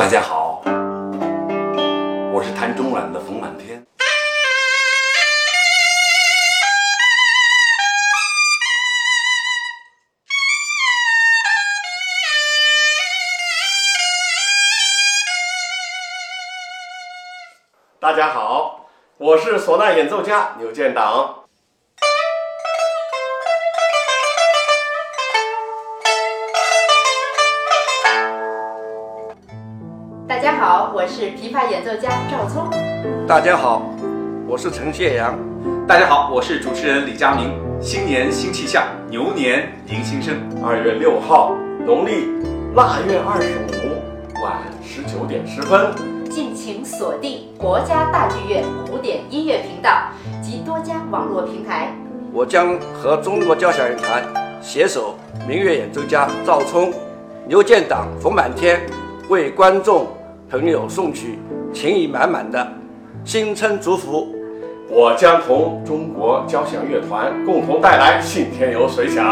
大家好，我是弹中阮的冯满天。大家好，我是唢呐演奏家牛建党。大家好，我是琵琶演奏家赵聪。大家好，我是陈谢阳。大家好，我是主持人李佳明。新年新气象，牛年迎新生。二月六号，农历腊月二十五晚十九点十分，敬请锁定国家大剧院古典音乐频道及多家网络平台。我将和中国交响乐团携手民乐演奏家赵聪、牛建党、冯满天，为观众朋友送去情意满满的新春祝福。我将同中国交响乐团共同带来《信天游随想》，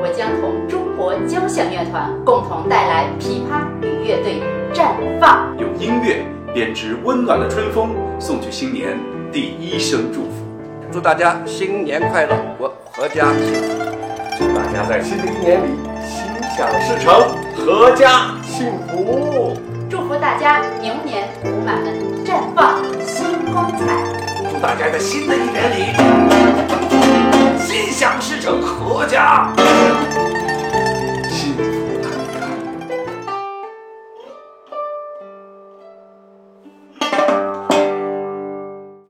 我将同中国交响乐团共同带来琵琶与乐队绽放，用音乐编织温暖的春风，送去新年第一声祝福。祝大家新年快乐，我阖家幸福。祝大家在新的一年里心想事成，阖家幸福。祝大家牛年舞满门绽放新光彩。祝大家在新的一年里心想事成，阖家。